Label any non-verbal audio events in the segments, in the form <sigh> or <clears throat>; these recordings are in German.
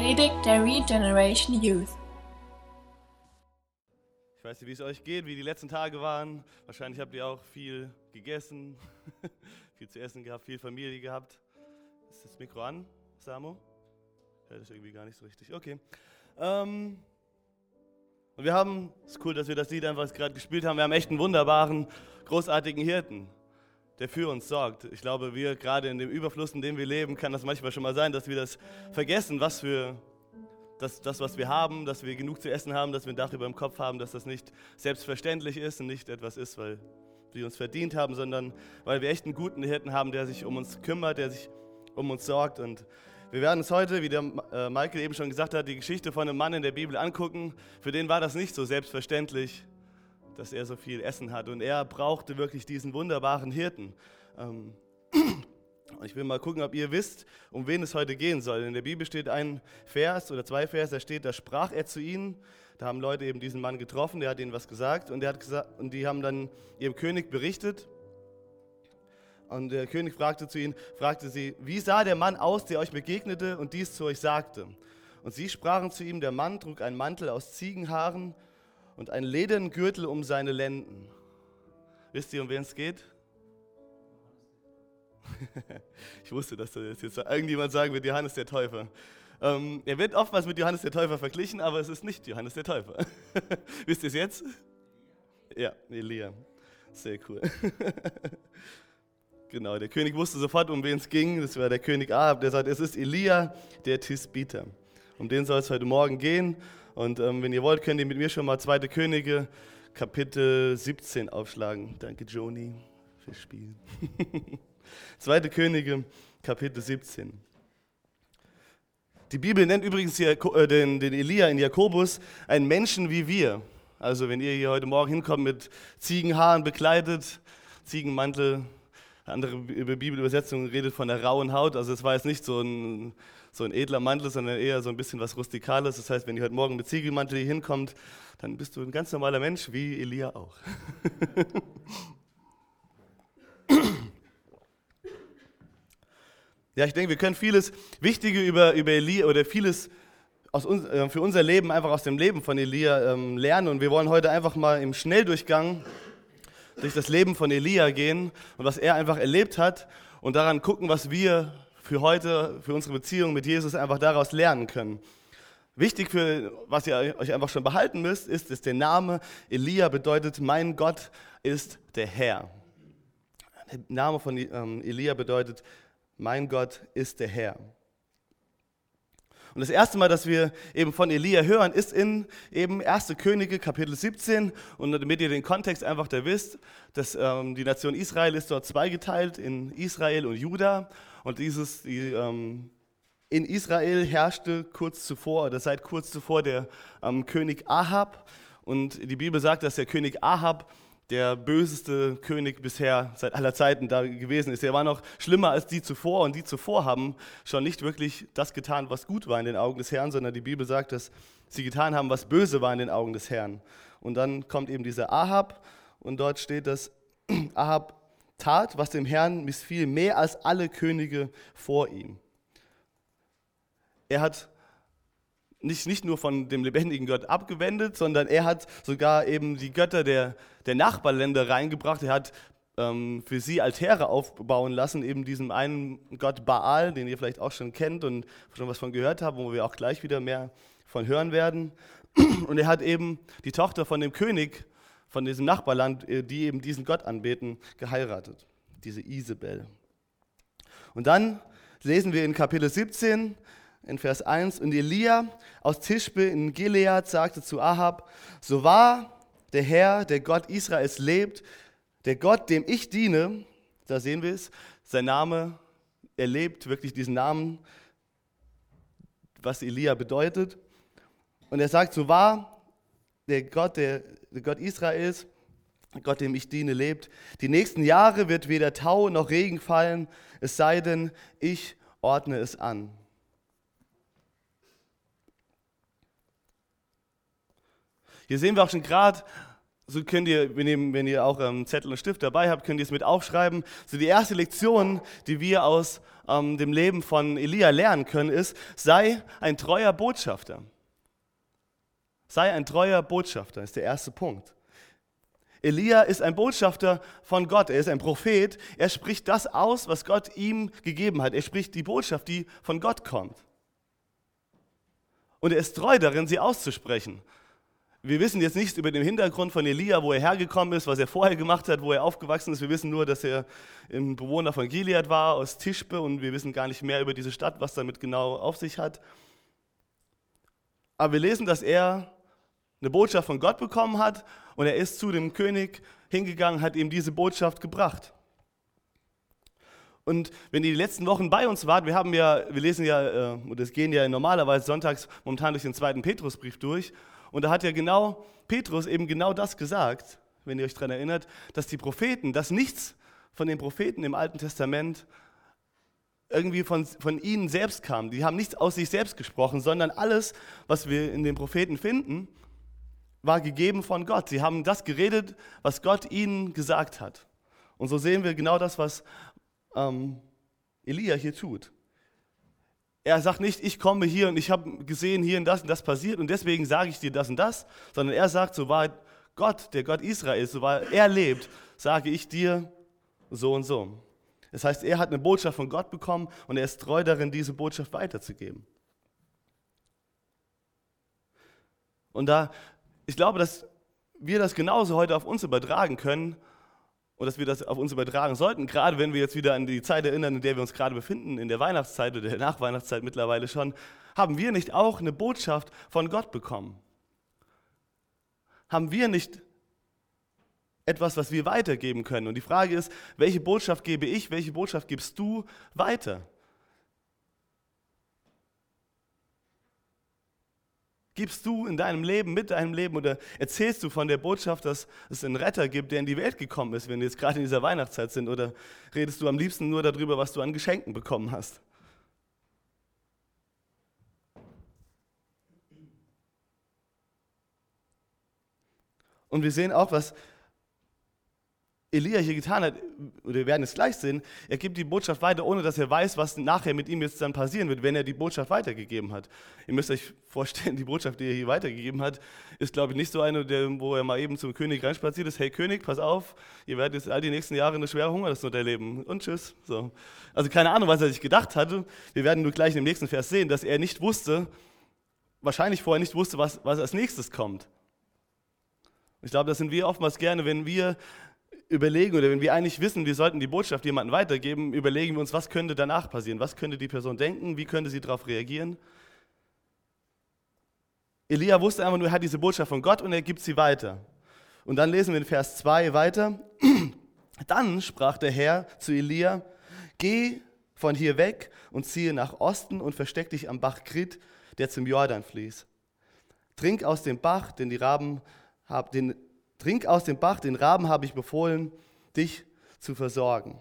Predigt der Regeneration Youth. Ich weiß nicht, wie es euch geht, wie die letzten Tage waren. Wahrscheinlich habt ihr auch viel gegessen, <laughs> viel zu essen gehabt, viel Familie gehabt. Ist das Mikro an, Samo? Hört das irgendwie gar nicht so richtig. Okay. Ähm, und wir haben, es ist cool, dass wir das Lied einfach gerade gespielt haben. Wir haben echt einen wunderbaren, großartigen Hirten, der für uns sorgt. Ich glaube, wir gerade in dem Überfluss, in dem wir leben, kann das manchmal schon mal sein, dass wir das vergessen, was für das, das, was wir haben, dass wir genug zu essen haben, dass wir ein Dach über dem Kopf haben, dass das nicht selbstverständlich ist und nicht etwas ist, weil wir uns verdient haben, sondern weil wir echt einen guten Hirten haben, der sich um uns kümmert, der sich um uns sorgt. Und wir werden uns heute, wie der äh, Michael eben schon gesagt hat, die Geschichte von einem Mann in der Bibel angucken. Für den war das nicht so selbstverständlich, dass er so viel Essen hat. Und er brauchte wirklich diesen wunderbaren Hirten. Ähm, <clears throat> ich will mal gucken, ob ihr wisst, um wen es heute gehen soll. In der Bibel steht ein Vers oder zwei Vers, da steht, da sprach er zu ihnen. Da haben Leute eben diesen Mann getroffen, der hat ihnen was gesagt und, hat gesagt, und die haben dann ihrem König berichtet. Und der König fragte zu ihnen, fragte sie, wie sah der Mann aus, der euch begegnete und dies zu euch sagte? Und sie sprachen zu ihm, der Mann trug einen Mantel aus Ziegenhaaren und einen ledernen Gürtel um seine Lenden. Wisst ihr, um wen es geht? <laughs> ich wusste, dass das jetzt irgendjemand sagen wird, Johannes der Täufer. Ähm, er wird oftmals mit Johannes der Täufer verglichen, aber es ist nicht Johannes der Täufer. <laughs> Wisst ihr es jetzt? Ja, Elia. Sehr cool. <laughs> genau, der König wusste sofort, um wen es ging. Das war der König Ahab, der sagt, es ist Elia, der Tisbiter. Um den soll es heute Morgen gehen. Und ähm, wenn ihr wollt, könnt ihr mit mir schon mal 2. Könige, Kapitel 17 aufschlagen. Danke, Joni, fürs Spiel. <laughs> 2. Könige, Kapitel 17. Die Bibel nennt übrigens äh, den, den Elia in Jakobus einen Menschen wie wir. Also wenn ihr hier heute Morgen hinkommt mit Ziegenhaaren bekleidet, Ziegenmantel, andere Bibelübersetzung redet von der rauen Haut. Also es war jetzt nicht so ein, so ein edler Mantel, sondern eher so ein bisschen was Rustikales. Das heißt, wenn ihr heute Morgen mit Ziegelmantel hier hinkommt, dann bist du ein ganz normaler Mensch, wie Elia auch. <laughs> Ja, ich denke, wir können vieles Wichtige über, über Elia oder vieles uns, äh, für unser Leben einfach aus dem Leben von Elia ähm, lernen. Und wir wollen heute einfach mal im Schnelldurchgang durch das Leben von Elia gehen und was er einfach erlebt hat und daran gucken, was wir für heute, für unsere Beziehung mit Jesus einfach daraus lernen können. Wichtig für, was ihr euch einfach schon behalten müsst, ist, dass der Name Elia bedeutet, mein Gott ist der Herr. Der Name von ähm, Elia bedeutet, mein Gott ist der Herr. Und das erste Mal, dass wir eben von Elia hören, ist in eben 1. Könige Kapitel 17. Und damit ihr den Kontext einfach da wisst, dass ähm, die Nation Israel ist dort zweigeteilt in Israel und Juda. Und dieses, die, ähm, in Israel herrschte kurz zuvor, oder seit kurz zuvor der ähm, König Ahab. Und die Bibel sagt, dass der König Ahab der böseste König bisher seit aller Zeiten da gewesen ist. Er war noch schlimmer als die zuvor und die zuvor haben schon nicht wirklich das getan, was gut war in den Augen des Herrn, sondern die Bibel sagt, dass sie getan haben, was böse war in den Augen des Herrn. Und dann kommt eben dieser Ahab und dort steht, dass <clears throat> Ahab tat, was dem Herrn missfiel, mehr als alle Könige vor ihm. Er hat nicht, nicht nur von dem lebendigen Gott abgewendet, sondern er hat sogar eben die Götter der, der Nachbarländer reingebracht. Er hat ähm, für sie Altäre aufbauen lassen, eben diesem einen Gott Baal, den ihr vielleicht auch schon kennt und schon was von gehört habt, wo wir auch gleich wieder mehr von hören werden. Und er hat eben die Tochter von dem König von diesem Nachbarland, äh, die eben diesen Gott anbeten, geheiratet, diese Isabel. Und dann lesen wir in Kapitel 17, in Vers 1, und Elia aus Tischbe in Gilead sagte zu Ahab, so wahr der Herr, der Gott Israels lebt, der Gott, dem ich diene, da sehen wir es, sein Name, er lebt wirklich diesen Namen, was Elia bedeutet. Und er sagt, so wahr der Gott, der, der Gott Israels, Gott, dem ich diene, lebt. Die nächsten Jahre wird weder Tau noch Regen fallen, es sei denn, ich ordne es an. Hier sehen wir auch schon gerade so könnt ihr, wenn ihr, auch ähm, Zettel und Stift dabei habt, könnt ihr es mit aufschreiben. So die erste Lektion, die wir aus ähm, dem Leben von Elia lernen können, ist, sei ein treuer Botschafter. Sei ein treuer Botschafter, ist der erste Punkt. Elia ist ein Botschafter von Gott, er ist ein Prophet, er spricht das aus, was Gott ihm gegeben hat. Er spricht die Botschaft, die von Gott kommt. Und er ist treu darin, sie auszusprechen. Wir wissen jetzt nichts über den Hintergrund von Elia, wo er hergekommen ist, was er vorher gemacht hat, wo er aufgewachsen ist. Wir wissen nur, dass er ein Bewohner von Gilead war, aus Tischbe, und wir wissen gar nicht mehr über diese Stadt, was damit genau auf sich hat. Aber wir lesen, dass er eine Botschaft von Gott bekommen hat und er ist zu dem König hingegangen, hat ihm diese Botschaft gebracht. Und wenn ihr die letzten Wochen bei uns wart, wir haben ja, wir lesen ja, äh, und es gehen ja normalerweise sonntags momentan durch den zweiten Petrusbrief durch. Und da hat ja genau Petrus eben genau das gesagt, wenn ihr euch daran erinnert, dass die Propheten, dass nichts von den Propheten im Alten Testament irgendwie von, von ihnen selbst kam. Die haben nichts aus sich selbst gesprochen, sondern alles, was wir in den Propheten finden, war gegeben von Gott. Sie haben das geredet, was Gott ihnen gesagt hat. Und so sehen wir genau das, was ähm, Elia hier tut. Er sagt nicht, ich komme hier und ich habe gesehen, hier und das und das passiert und deswegen sage ich dir das und das, sondern er sagt, so war Gott, der Gott Israels, so war er lebt, sage ich dir so und so. Das heißt, er hat eine Botschaft von Gott bekommen und er ist treu darin, diese Botschaft weiterzugeben. Und da, ich glaube, dass wir das genauso heute auf uns übertragen können und dass wir das auf uns übertragen sollten, gerade wenn wir jetzt wieder an die Zeit erinnern, in der wir uns gerade befinden, in der Weihnachtszeit oder der Nachweihnachtszeit mittlerweile schon, haben wir nicht auch eine Botschaft von Gott bekommen? Haben wir nicht etwas, was wir weitergeben können? Und die Frage ist, welche Botschaft gebe ich, welche Botschaft gibst du weiter? Gibst du in deinem Leben, mit deinem Leben oder erzählst du von der Botschaft, dass es einen Retter gibt, der in die Welt gekommen ist, wenn wir jetzt gerade in dieser Weihnachtszeit sind? Oder redest du am liebsten nur darüber, was du an Geschenken bekommen hast? Und wir sehen auch, was Elia hier getan hat, wir werden es gleich sehen, er gibt die Botschaft weiter, ohne dass er weiß, was nachher mit ihm jetzt dann passieren wird, wenn er die Botschaft weitergegeben hat. Ihr müsst euch vorstellen, die Botschaft, die er hier weitergegeben hat, ist, glaube ich, nicht so eine, wo er mal eben zum König reinspaziert ist, hey König, pass auf, ihr werdet jetzt all die nächsten Jahre eine schwere Hungersnot erleben und tschüss. So. Also keine Ahnung, was er sich gedacht hatte. Wir werden nur gleich im nächsten Vers sehen, dass er nicht wusste, wahrscheinlich vorher nicht wusste, was, was als nächstes kommt. Ich glaube, das sind wir oftmals gerne, wenn wir überlegen oder wenn wir eigentlich wissen, wir sollten die Botschaft jemandem weitergeben, überlegen wir uns, was könnte danach passieren? Was könnte die Person denken? Wie könnte sie darauf reagieren? Elia wusste einfach nur, er hat diese Botschaft von Gott und er gibt sie weiter. Und dann lesen wir in Vers 2 weiter. <clears throat> Dann sprach der Herr zu Elia, geh von hier weg und ziehe nach Osten und versteck dich am Bach Krit, der zum Jordan fließt. Trink aus dem Bach, den die Raben, den Trink aus dem Bach, den Raben habe ich befohlen, dich zu versorgen.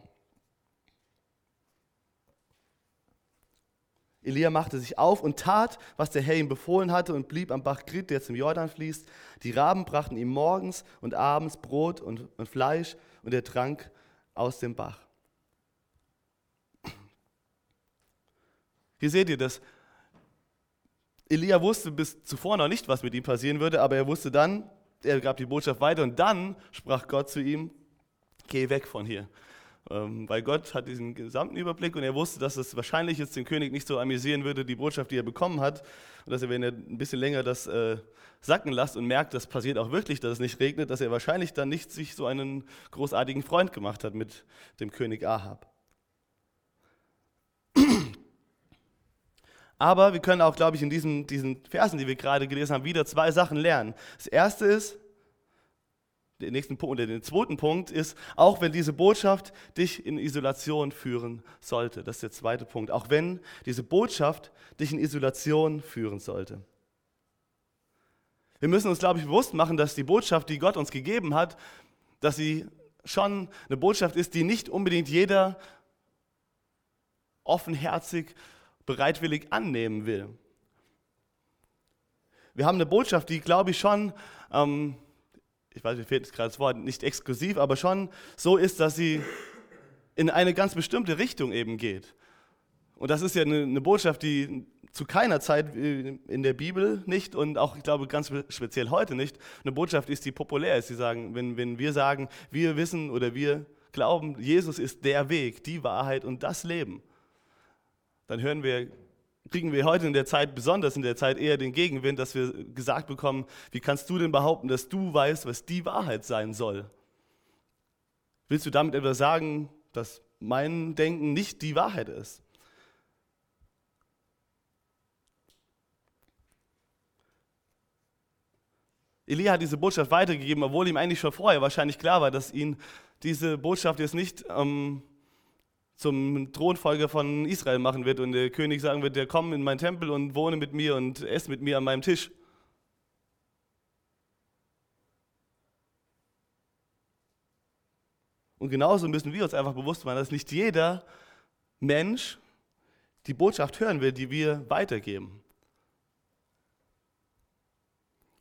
Elia machte sich auf und tat, was der Herr ihm befohlen hatte und blieb am Bach Grit, der zum Jordan fließt. Die Raben brachten ihm morgens und abends Brot und, und Fleisch und er trank aus dem Bach. Hier seht ihr das. Elia wusste bis zuvor noch nicht, was mit ihm passieren würde, aber er wusste dann, er gab die Botschaft weiter und dann sprach Gott zu ihm, geh weg von hier. Ähm, weil Gott hat diesen gesamten Überblick und er wusste, dass es wahrscheinlich jetzt den König nicht so amüsieren würde, die Botschaft, die er bekommen hat. Und dass er, wenn er ein bisschen länger das äh, sacken lässt und merkt, das passiert auch wirklich, dass es nicht regnet, dass er wahrscheinlich dann nicht sich so einen großartigen Freund gemacht hat mit dem König Ahab. Aber wir können auch, glaube ich, in diesen, diesen Versen, die wir gerade gelesen haben, wieder zwei Sachen lernen. Das erste ist, der nächsten Punkt, oder den zweiten Punkt ist, auch wenn diese Botschaft dich in Isolation führen sollte. Das ist der zweite Punkt. Auch wenn diese Botschaft dich in Isolation führen sollte. Wir müssen uns, glaube ich, bewusst machen, dass die Botschaft, die Gott uns gegeben hat, dass sie schon eine Botschaft ist, die nicht unbedingt jeder offenherzig bereitwillig annehmen will. Wir haben eine Botschaft, die, glaube ich, schon ähm, ich weiß, mir fehlt jetzt gerade das Wort, nicht exklusiv, aber schon so ist, dass sie in eine ganz bestimmte Richtung eben geht. Und das ist ja eine, eine Botschaft, die zu keiner Zeit in der Bibel nicht und auch, ich glaube, ganz speziell heute nicht, eine Botschaft ist, die populär ist. Sie sagen, wenn, wenn wir sagen, wir wissen oder wir glauben, Jesus ist der Weg, die Wahrheit und das Leben, dann hören wir, kriegen wir heute in der Zeit, besonders in der Zeit, eher den Gegenwind, dass wir gesagt bekommen, wie kannst du denn behaupten, dass du weißt, was die Wahrheit sein soll? Willst du damit etwas sagen, dass mein Denken nicht die Wahrheit ist? Elia hat diese Botschaft weitergegeben, obwohl ihm eigentlich schon vorher wahrscheinlich klar war, dass ihn diese Botschaft jetzt nicht ähm, zum Thronfolger von Israel machen wird und der König sagen wird, der komm in meinen Tempel und wohne mit mir und ess mit mir an meinem Tisch. Und genauso müssen wir uns einfach bewusst machen, dass nicht jeder Mensch die Botschaft hören will, die wir weitergeben.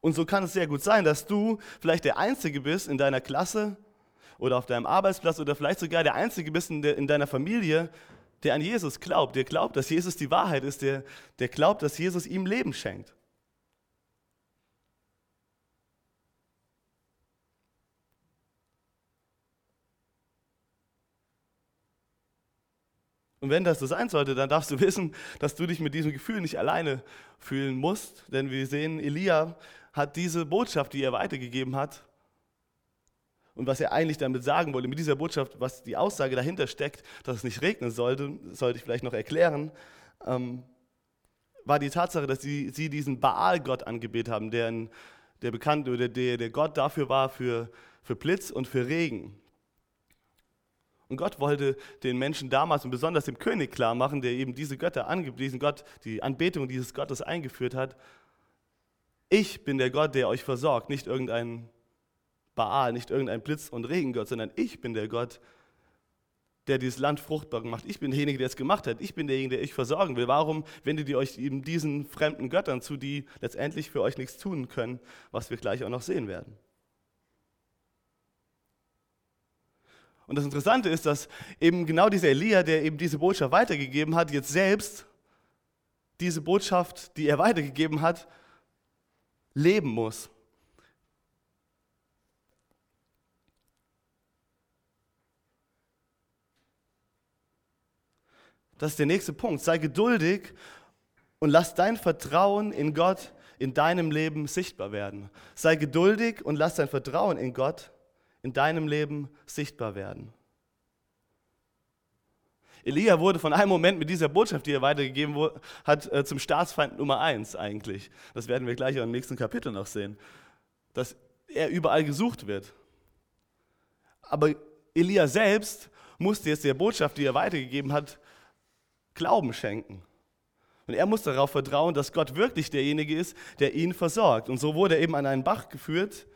Und so kann es sehr gut sein, dass du vielleicht der Einzige bist in deiner Klasse oder auf deinem Arbeitsplatz oder vielleicht sogar der Einzige bist in, de, in deiner Familie, der an Jesus glaubt, der glaubt, dass Jesus die Wahrheit ist, der, der glaubt, dass Jesus ihm Leben schenkt. Und wenn das so sein sollte, dann darfst du <laughs> wissen, dass du dich mit diesem Gefühl nicht alleine fühlen musst. Denn wir sehen, Elia hat diese Botschaft, die er weitergegeben hat, und was er eigentlich damit sagen wollte, mit dieser Botschaft, was die Aussage dahinter steckt, dass es nicht regnen sollte, sollte ich vielleicht noch erklären, ähm, war die Tatsache, dass sie, sie diesen Baal-Gott angebetet haben, der, der bekannte oder der, der Gott dafür war für, für Blitz und für Regen. Und Gott wollte den Menschen damals und besonders dem König klar machen, der eben diese Götter angibt, diesen Gott, die Anbetung dieses Gottes eingeführt hat, ich bin der Gott, der euch versorgt, nicht irgendein Baal, nicht irgendein Blitz- und Regengott, sondern ich bin der Gott, der dieses Land fruchtbar macht. Ich bin derjenige, der es gemacht hat. Ich bin derjenige, der euch versorgen will. Warum wendet ihr euch eben diesen fremden Göttern zu, die letztendlich für euch nichts tun können, was wir gleich auch noch sehen werden? Und das Interessante ist, dass eben genau dieser Elia, der eben diese Botschaft weitergegeben hat, jetzt selbst diese Botschaft, die er weitergegeben hat, leben muss. Das ist der nächste Punkt. Sei geduldig und lass dein Vertrauen in Gott in deinem Leben sichtbar werden. Sei geduldig und lass dein Vertrauen in Gott in deinem Leben sichtbar werden. Elia wurde von einem Moment mit dieser Botschaft, die er weitergegeben hat, äh, zum Staatsfeind Nummer eins eigentlich. Das werden wir gleich auch im nächsten Kapitel noch sehen. Dass er überall gesucht wird. Aber Elia selbst musste jetzt der Botschaft, die er weitergegeben hat, Glauben schenken. Und er musste darauf vertrauen, dass Gott wirklich derjenige ist, der ihn versorgt. Und so wurde er eben an einen Bach geführt,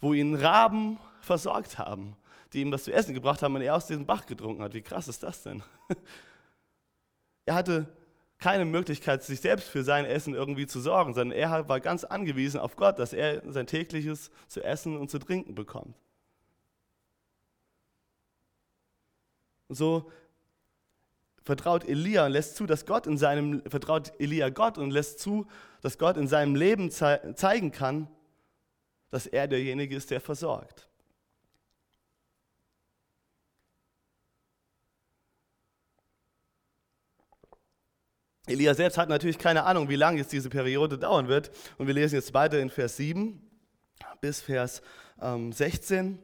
wo ihn Raben versorgt haben die ihm was zu essen gebracht haben und er aus diesem Bach getrunken hat. Wie krass ist das denn? <laughs> Er hatte keine Möglichkeit, sich selbst für sein Essen irgendwie zu sorgen, sondern er war ganz angewiesen auf Gott, dass er sein tägliches zu essen und zu trinken bekommt. Und so vertraut Elia und lässt zu, dass Gott in seinem, vertraut Elia Gott und lässt zu, dass Gott in seinem Leben zeigen kann, dass er derjenige ist, der versorgt. Elia selbst hat natürlich keine Ahnung, wie lange jetzt diese Periode dauern wird. Und wir lesen jetzt weiter in Vers 7 bis Vers ähm, 16.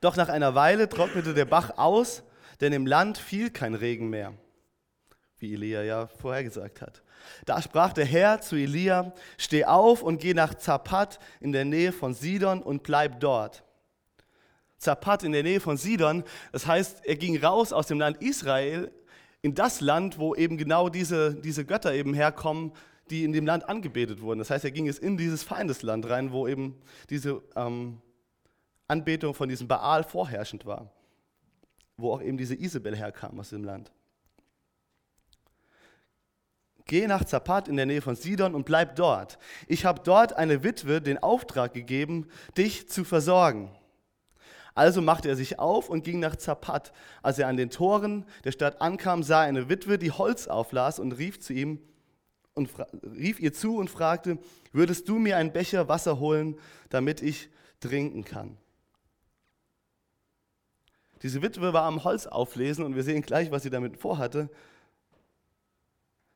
Doch nach einer Weile trocknete der Bach aus, denn im Land fiel kein Regen mehr, wie Elia ja vorhergesagt hat. Da sprach der Herr zu Elia, steh auf und geh nach Zapat in der Nähe von Sidon und bleib dort. Zapat in der Nähe von Sidon, das heißt, er ging raus aus dem Land Israel in das Land, wo eben genau diese, diese Götter eben herkommen, die in dem Land angebetet wurden. Das heißt, er ging jetzt in dieses Feindesland rein, wo eben diese ähm, Anbetung von diesem Baal vorherrschend war, wo auch eben diese Isabel herkam aus dem Land. geh nach Zapat in der Nähe von Sidon und bleib dort. Ich habe dort eine Witwe den Auftrag gegeben, dich zu versorgen. Also machte er sich auf und ging nach Zapat. Als er an den Toren der Stadt ankam, sah er eine Witwe, die Holz auflas und rief zu ihm und rief ihr zu und fragte: Würdest du mir einen Becher Wasser holen, damit ich trinken kann? Diese Witwe war am Holz auflesen und wir sehen gleich, was sie damit vorhatte.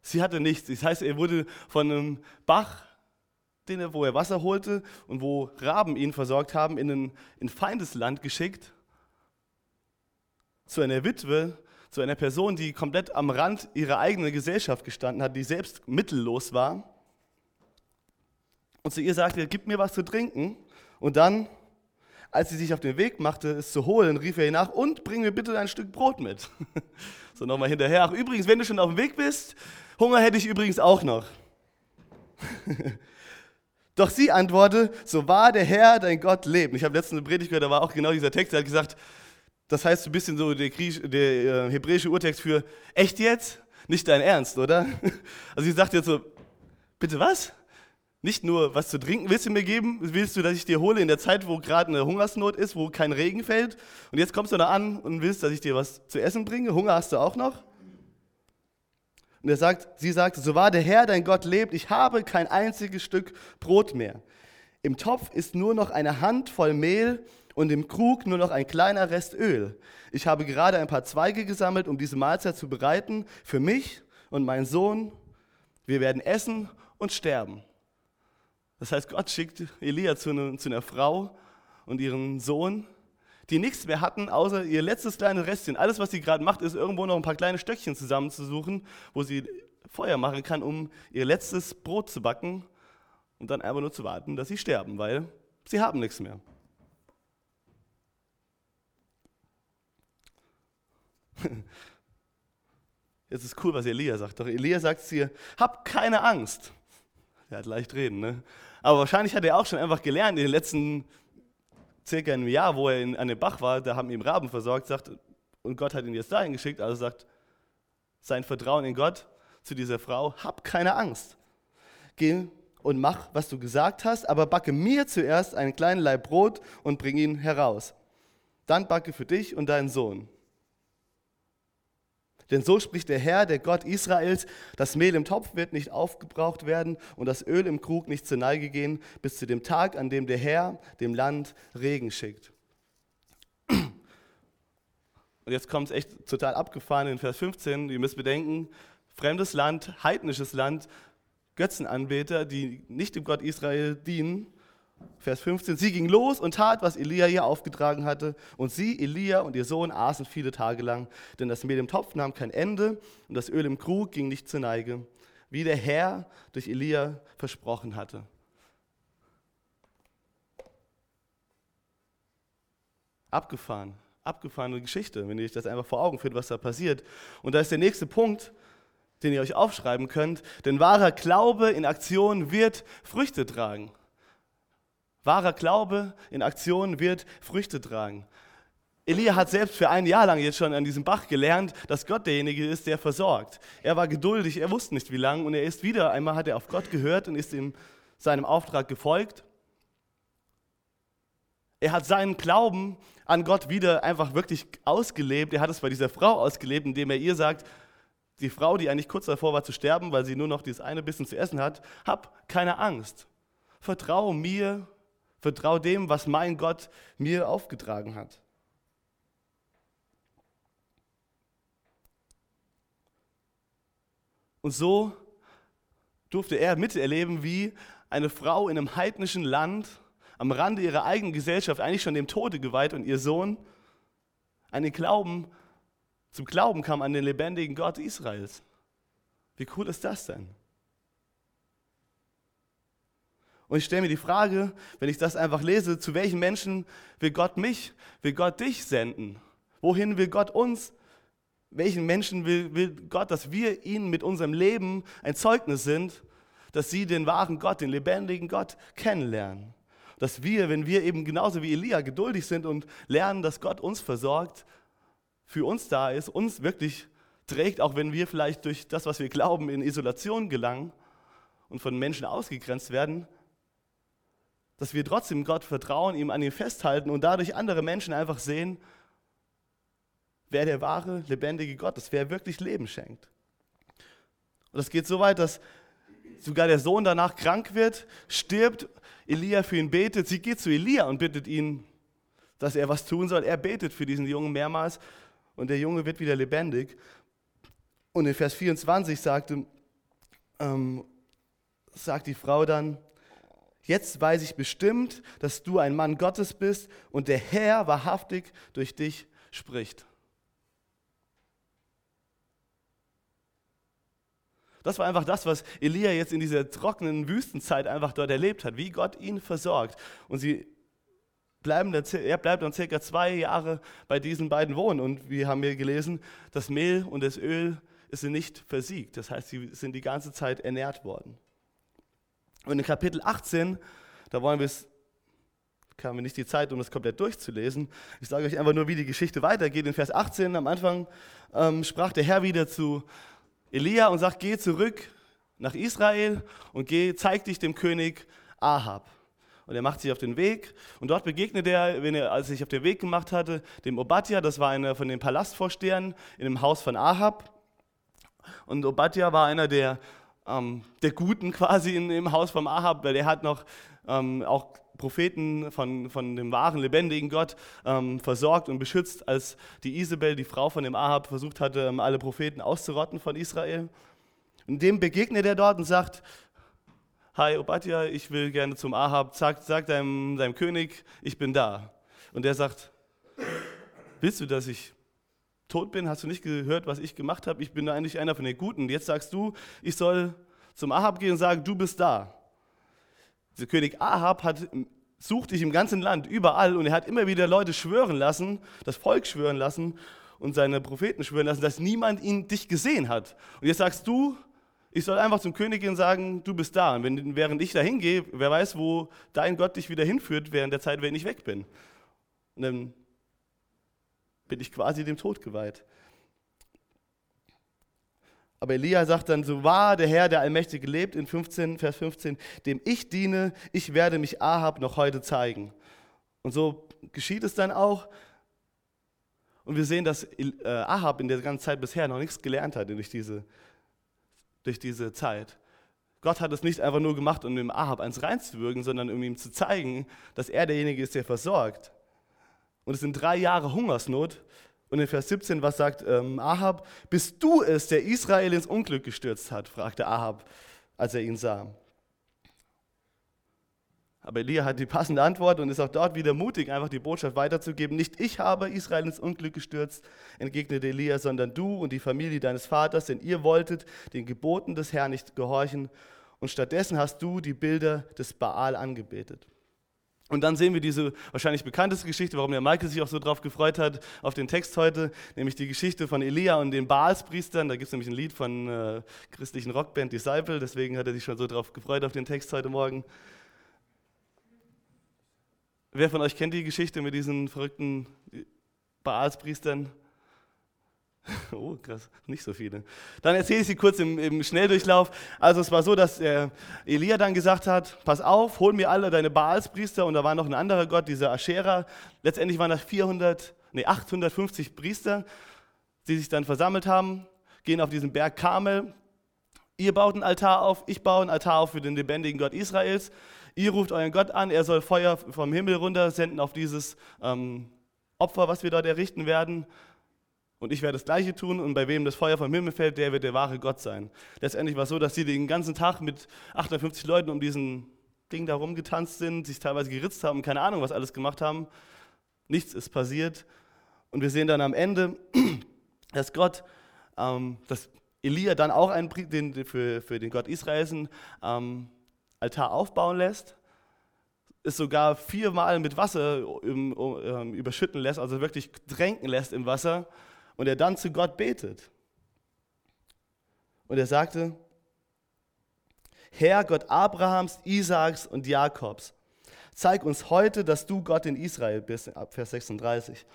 Sie hatte nichts. Das heißt, er wurde von einem Bach, den er, wo er Wasser holte und wo Raben ihn versorgt haben, in ein in Feindesland geschickt. Zu einer Witwe, zu einer Person, die komplett am Rand ihrer eigenen Gesellschaft gestanden hat, die selbst mittellos war. Und zu ihr sagte er, gib mir was zu trinken. Und dann als sie sich auf den Weg machte, es zu holen, rief er ihr nach und bring mir bitte ein Stück Brot mit. <laughs> so nochmal hinterher. Ach, übrigens, wenn du schon auf dem Weg bist, Hunger hätte ich übrigens auch noch. <laughs> Doch sie antwortete, so wahr der Herr, dein Gott, lebt. Ich habe letztens eine Predigt gehört, da war auch genau dieser Text, der hat gesagt, das heißt ein bisschen so der, Griechisch, der äh, hebräische Urtext für, echt jetzt? Nicht dein Ernst, oder? <laughs> Also sie sagt jetzt so, bitte was? Nicht nur was zu trinken willst du mir geben, willst du, dass ich dir hole in der Zeit, wo gerade eine Hungersnot ist, wo kein Regen fällt. Und jetzt kommst du da an und willst, dass ich dir was zu essen bringe. Hunger hast du auch noch. Und er sagt, sie sagt, so wahr der Herr, dein Gott lebt, ich habe kein einziges Stück Brot mehr. Im Topf ist nur noch eine Hand voll Mehl und im Krug nur noch ein kleiner Rest Öl. Ich habe gerade ein paar Zweige gesammelt, um diese Mahlzeit zu bereiten für mich und meinen Sohn. Wir werden essen und sterben. Das heißt, Gott schickt Elia zu, eine, zu einer Frau und ihren Sohn, die nichts mehr hatten, außer ihr letztes kleines Restchen. Alles, was sie gerade macht, ist irgendwo noch ein paar kleine Stöckchen zusammenzusuchen, wo sie Feuer machen kann, um ihr letztes Brot zu backen und dann einfach nur zu warten, dass sie sterben, weil sie haben nichts mehr. <laughs> Jetzt ist cool, was Elia sagt. Doch Elia sagt zu ihr, hab keine Angst. Er hat leicht reden, ne? Aber wahrscheinlich hat er auch schon einfach gelernt in den letzten circa einem Jahr, wo er in, an dem Bach war, da haben ihm Raben versorgt, sagt, und Gott hat ihn jetzt dahin geschickt, also sagt sein Vertrauen in Gott zu dieser Frau, hab keine Angst. Geh und mach, was du gesagt hast, aber backe mir zuerst einen kleinen Leib Brot und bring ihn heraus. Dann backe für dich und deinen Sohn. Denn so spricht der Herr, der Gott Israels, das Mehl im Topf wird nicht aufgebraucht werden und das Öl im Krug nicht zur Neige gehen, bis zu dem Tag, an dem der Herr dem Land Regen schickt. Und jetzt kommt es echt total abgefahren in Vers 15. Ihr müsst bedenken, fremdes Land, heidnisches Land, Götzenanbeter, die nicht dem Gott Israel dienen, Vers 15, sie ging los und tat, was Elia ihr aufgetragen hatte. Und sie, Elia und ihr Sohn aßen viele Tage lang, denn das Mehl im Topf nahm kein Ende und das Öl im Krug ging nicht zur Neige, wie der Herr durch Elia versprochen hatte. Abgefahren, abgefahrene Geschichte, wenn ihr euch das einfach vor Augen führt, was da passiert. Und da ist der nächste Punkt, den ihr euch aufschreiben könnt, denn wahrer Glaube in Aktion wird Früchte tragen. Wahrer Glaube in Aktion wird Früchte tragen. Elia hat selbst für ein Jahr lang jetzt schon an diesem Bach gelernt, dass Gott derjenige ist, der versorgt. Er war geduldig, er wusste nicht wie lange und er ist wieder einmal, hat er auf Gott gehört und ist ihm seinem Auftrag gefolgt. Er hat seinen Glauben an Gott wieder einfach wirklich ausgelebt. Er hat es bei dieser Frau ausgelebt, indem er ihr sagt, die Frau, die eigentlich kurz davor war zu sterben, weil sie nur noch dieses eine bisschen zu essen hat, hab keine Angst. Vertraue mir Vertraue dem, was mein Gott mir aufgetragen hat. Und so durfte er miterleben, wie eine Frau in einem heidnischen Land, am Rande ihrer eigenen Gesellschaft, eigentlich schon dem Tode geweiht und ihr Sohn, einen Glauben, zum Glauben kam an den lebendigen Gott Israels. Wie cool ist das denn? Und ich stelle mir die Frage, wenn ich das einfach lese, zu welchen Menschen will Gott mich, will Gott dich senden? Wohin will Gott uns? Welchen Menschen will, will Gott, dass wir ihnen mit unserem Leben ein Zeugnis sind, dass sie den wahren Gott, den lebendigen Gott kennenlernen? Dass wir, wenn wir eben genauso wie Elia geduldig sind und lernen, dass Gott uns versorgt, für uns da ist, uns wirklich trägt, auch wenn wir vielleicht durch das, was wir glauben, in Isolation gelangen und von Menschen ausgegrenzt werden, dass wir trotzdem Gott vertrauen, ihm an ihm festhalten und dadurch andere Menschen einfach sehen, wer der wahre, lebendige Gott ist, wer wirklich Leben schenkt. Und das geht so weit, dass sogar der Sohn danach krank wird, stirbt, Elia für ihn betet, sie geht zu Elia und bittet ihn, dass er was tun soll. Er betet für diesen Jungen mehrmals und der Junge wird wieder lebendig. Und in Vers 24 sagte, ähm, sagt die Frau dann, jetzt weiß ich bestimmt, dass du ein Mann Gottes bist und der Herr wahrhaftig durch dich spricht. Das war einfach das, was Elia jetzt in dieser trockenen Wüstenzeit einfach dort erlebt hat, wie Gott ihn versorgt. Und sie bleiben dann, er bleibt dann circa zwei Jahre bei diesen beiden wohnen. Und wir haben hier gelesen, das Mehl und das Öl ist nicht versiegt. Das heißt, sie sind die ganze Zeit ernährt worden. Und in Kapitel 18, da wollen wir es, haben wir nicht die Zeit, um das komplett durchzulesen. Ich sage euch einfach nur, wie die Geschichte weitergeht. In Vers 18 am Anfang ähm, sprach der Herr wieder zu Elia und sagt, geh zurück nach Israel und geh, zeig dich dem König Ahab. Und er macht sich auf den Weg und dort begegnet er, wenn er, als er sich auf den Weg gemacht hatte, dem Obadja, das war einer von den Palastvorstehern in dem Haus von Ahab. Und Obadja war einer der, ähm, der Guten quasi in, im Haus von Ahab, weil er hat noch ähm, auch Propheten von, von dem wahren, lebendigen Gott ähm, versorgt und beschützt, als die Isabel, die Frau von dem Ahab, versucht hatte, ähm, alle Propheten auszurotten von Israel. Und dem begegnet er dort und sagt, Hi Obadja, ich will gerne zum Ahab, sag, sag deinem, deinem König, ich bin da. Und der sagt, willst du, dass ich tot bin? Hast du nicht gehört, was ich gemacht habe? Ich bin eigentlich einer von den Guten. Jetzt sagst du, ich soll zum Ahab gehen und sagen, du bist da. Der König Ahab hat, sucht dich im ganzen Land, überall, und er hat immer wieder Leute schwören lassen, das Volk schwören lassen und seine Propheten schwören lassen, dass niemand ihn dich gesehen hat. Und jetzt sagst du, ich soll einfach zum König gehen und sagen, du bist da. Und wenn, während ich da hingehe, wer weiß, wo dein Gott dich wieder hinführt, während der Zeit, wenn ich weg bin. Und dann bin ich quasi dem Tod geweiht. Aber Elia sagt dann, so wahr der Herr, der Allmächtige lebt, in 15, Vers 15, dem ich diene, ich werde mich Ahab noch heute zeigen. Und so geschieht es dann auch. Und wir sehen, dass äh, Ahab in der ganzen Zeit bisher noch nichts gelernt hat durch diese, durch diese Zeit. Gott hat es nicht einfach nur gemacht, um dem Ahab eins reinzuwirken, sondern um ihm zu zeigen, dass er derjenige ist, der versorgt. Und es sind drei Jahre Hungersnot und in Vers 17, was sagt ähm, Ahab? Bist du es, der Israel ins Unglück gestürzt hat? fragte Ahab, als er ihn sah. Aber Elia hat die passende Antwort und ist auch dort wieder mutig, einfach die Botschaft weiterzugeben. Nicht ich habe Israel ins Unglück gestürzt, entgegnete Elia, sondern du und die Familie deines Vaters, denn ihr wolltet den Geboten des Herrn nicht gehorchen und stattdessen hast du die Bilder des Baal angebetet. Und dann sehen wir diese wahrscheinlich bekannteste Geschichte, warum der Michael sich auch so drauf gefreut hat, auf den Text heute, nämlich die Geschichte von Elia und den Baalspriestern. Da gibt es nämlich ein Lied von äh, christlichen Rockband Disciple, deswegen hat er sich schon so drauf gefreut auf den Text heute Morgen. Wer von euch kennt die Geschichte mit diesen verrückten Baalspriestern? <laughs> Oh, krass, nicht so viele. Dann erzähle ich sie kurz im, im, Schnelldurchlauf. Also es war so, dass äh, Elia dann gesagt hat, pass auf, hol mir alle deine Baalspriester und da war noch ein anderer Gott, dieser Aschera. Letztendlich waren das 400, nee, 850 Priester, die sich dann versammelt haben, gehen auf diesen Berg Karmel. Ihr baut einen Altar auf, ich baue einen Altar auf für den lebendigen Gott Israels. Ihr ruft euren Gott an, er soll Feuer vom Himmel runter senden auf dieses ähm, Opfer, was wir dort errichten werden und ich werde das Gleiche tun und bei wem das Feuer vom Himmel fällt, der wird der wahre Gott sein. Letztendlich war es so, dass sie den ganzen Tag mit 850 Leuten um diesen Ding da rumgetanzt sind, sich teilweise geritzt haben, keine Ahnung, was alles gemacht haben. Nichts ist passiert. Und wir sehen dann am Ende, <clears throat> dass Gott, ähm, dass Elia dann auch einen, den, für, für den Gott Israels einen ähm, Altar aufbauen lässt es sogar viermal mit Wasser ähm, überschütten lässt, also wirklich tränken lässt im Wasser und er dann zu Gott betet. Und er sagte, Herr Gott Abrahams, Isaaks und Jakobs, zeig uns heute, dass du Gott in Israel bist, ab Vers 36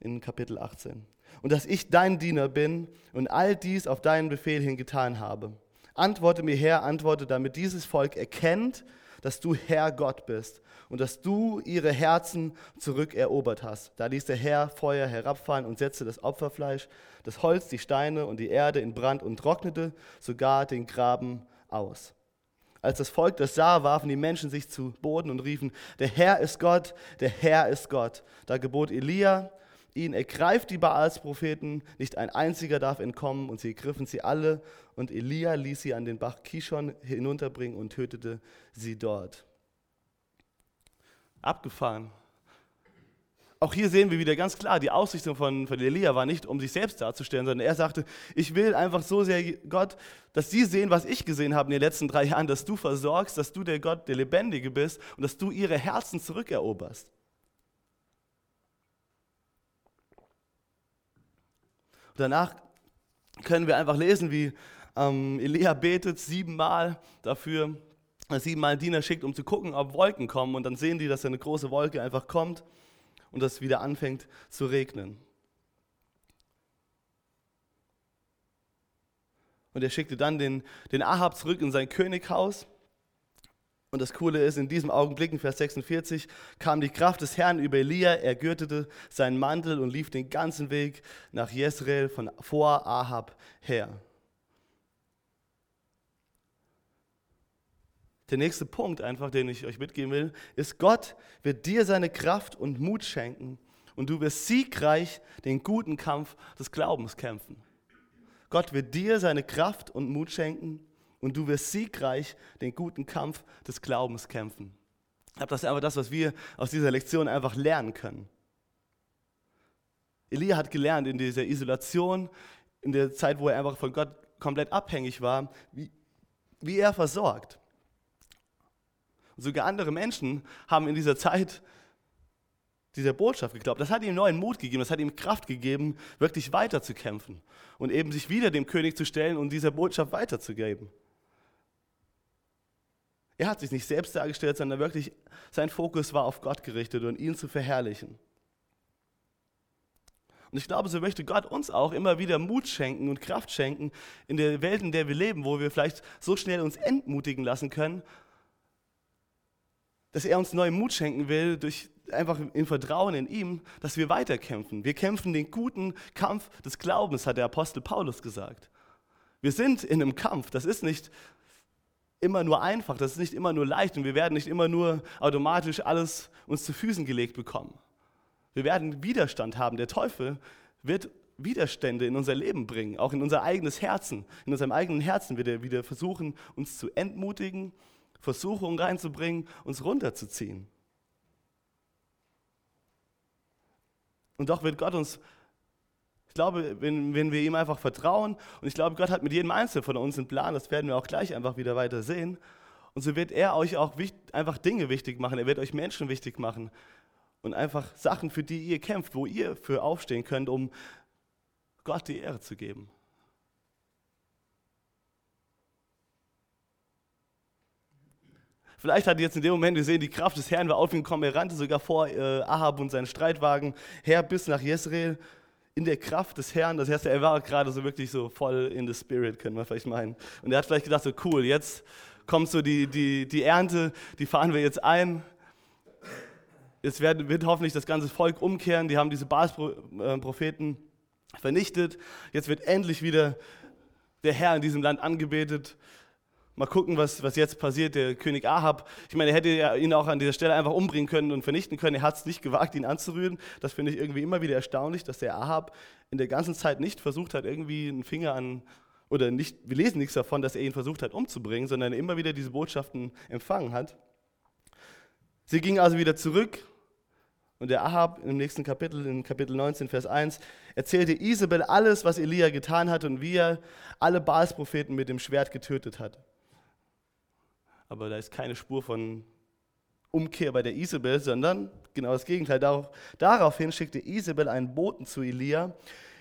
in Kapitel 18. und dass ich dein Diener bin und all dies auf deinen Befehl hin getan habe. Antworte mir Herr, antworte, damit dieses Volk erkennt, dass du Herr Gott bist und dass du ihre Herzen zurückerobert hast. Da ließ der Herr Feuer herabfallen und setzte das Opferfleisch, das Holz, die Steine und die Erde in Brand und trocknete sogar den Graben aus. Als das Volk das sah, warfen die Menschen sich zu Boden und riefen, der Herr ist Gott, der Herr ist Gott. Da gebot Elia, ihn ergreift die Baals-Propheten, nicht ein einziger darf entkommen, und sie ergriffen sie alle, und Elia ließ sie an den Bach Kishon hinunterbringen und tötete sie dort. Abgefahren. Auch hier sehen wir wieder ganz klar, die Ausrichtung von, von Elia war nicht, um sich selbst darzustellen, sondern er sagte, ich will einfach so sehr, Gott, dass sie sehen, was ich gesehen habe in den letzten drei Jahren, dass du versorgst, dass du der Gott, der Lebendige bist und dass du ihre Herzen zurückeroberst. Und danach können wir einfach lesen, wie ähm, Elia betet siebenmal dafür, dass siebenmal einen Diener schickt, um zu gucken, ob Wolken kommen. Und dann sehen die, dass eine große Wolke einfach kommt und es wieder anfängt zu regnen. Und er schickte dann den, den Ahab zurück in sein Könighaus. Und das Coole ist, in diesem Augenblick, in Vers 46, kam die Kraft des Herrn über Elia, er gürtete seinen Mantel und lief den ganzen Weg nach Jezreel von vor Ahab her. Der nächste Punkt einfach, den ich euch mitgeben will, ist, Gott wird dir seine Kraft und Mut schenken und du wirst siegreich den guten Kampf des Glaubens kämpfen. Gott wird dir seine Kraft und Mut schenken und du wirst siegreich den guten Kampf des Glaubens kämpfen. Ich glaube, das ist einfach das, was wir aus dieser Lektion einfach lernen können. Elia hat gelernt in dieser Isolation, in der Zeit, wo er einfach von Gott komplett abhängig war, wie, wie er versorgt. Und sogar andere Menschen haben in dieser Zeit dieser Botschaft geglaubt. Das hat ihm neuen Mut gegeben, das hat ihm Kraft gegeben, wirklich weiterzukämpfen und eben sich wieder dem König zu stellen und dieser Botschaft weiterzugeben. Er hat sich nicht selbst dargestellt, sondern wirklich sein Fokus war auf Gott gerichtet und ihn zu verherrlichen. Und ich glaube, so möchte Gott uns auch immer wieder Mut schenken und Kraft schenken in der Welt, in der wir leben, wo wir vielleicht so schnell uns entmutigen lassen können dass er uns neuen Mut schenken will, durch einfach im Vertrauen in ihm, dass wir weiterkämpfen. Wir kämpfen den guten Kampf des Glaubens, hat der Apostel Paulus gesagt. Wir sind in einem Kampf. Das ist nicht immer nur einfach, das ist nicht immer nur leicht und wir werden nicht immer nur automatisch alles uns zu Füßen gelegt bekommen. Wir werden Widerstand haben. Der Teufel wird Widerstände in unser Leben bringen, auch in unser eigenes Herzen. In unserem eigenen Herzen wird er wieder versuchen, uns zu entmutigen Versuchungen reinzubringen, uns runterzuziehen. Und doch wird Gott uns, ich glaube, wenn, wenn wir ihm einfach vertrauen, und ich glaube, Gott hat mit jedem Einzelnen von uns einen Plan, das werden wir auch gleich einfach wieder weiter sehen. Und so wird er euch auch wichtig, einfach Dinge wichtig machen, er wird euch Menschen wichtig machen und einfach Sachen, für die ihr kämpft, wo ihr für aufstehen könnt, um Gott die Ehre zu geben. Vielleicht hat er jetzt in dem Moment gesehen, die Kraft des Herrn war auf ihn gekommen. Er rannte sogar vor äh, Ahab und seinen Streitwagen her bis nach Jezreel in der Kraft des Herrn. Das heißt, er war gerade so wirklich so voll in the Spirit, können wir vielleicht meinen. Und er hat vielleicht gedacht, so cool, jetzt kommt so die, die, die Ernte, die fahren wir jetzt ein. Jetzt wird, wird hoffentlich das ganze Volk umkehren. Die haben diese Baals-Propheten vernichtet. Jetzt wird endlich wieder der Herr in diesem Land angebetet. Mal gucken, was, was jetzt passiert. Der König Ahab, ich meine, er hätte ihn auch an dieser Stelle einfach umbringen können und vernichten können. Er hat es nicht gewagt, ihn anzurühren. Das finde ich irgendwie immer wieder erstaunlich, dass der Ahab in der ganzen Zeit nicht versucht hat, irgendwie einen Finger an, oder nicht, wir lesen nichts davon, dass er ihn versucht hat umzubringen, sondern immer wieder diese Botschaften empfangen hat. Sie gingen also wieder zurück und der Ahab im nächsten Kapitel, in Kapitel 19, Vers 1, erzählte Isabel alles, was Elia getan hat und wie er alle Baalspropheten mit dem Schwert getötet hat aber da ist keine Spur von Umkehr bei der Isabel, sondern genau das Gegenteil. Darauf, daraufhin schickte Isabel einen Boten zu Elia,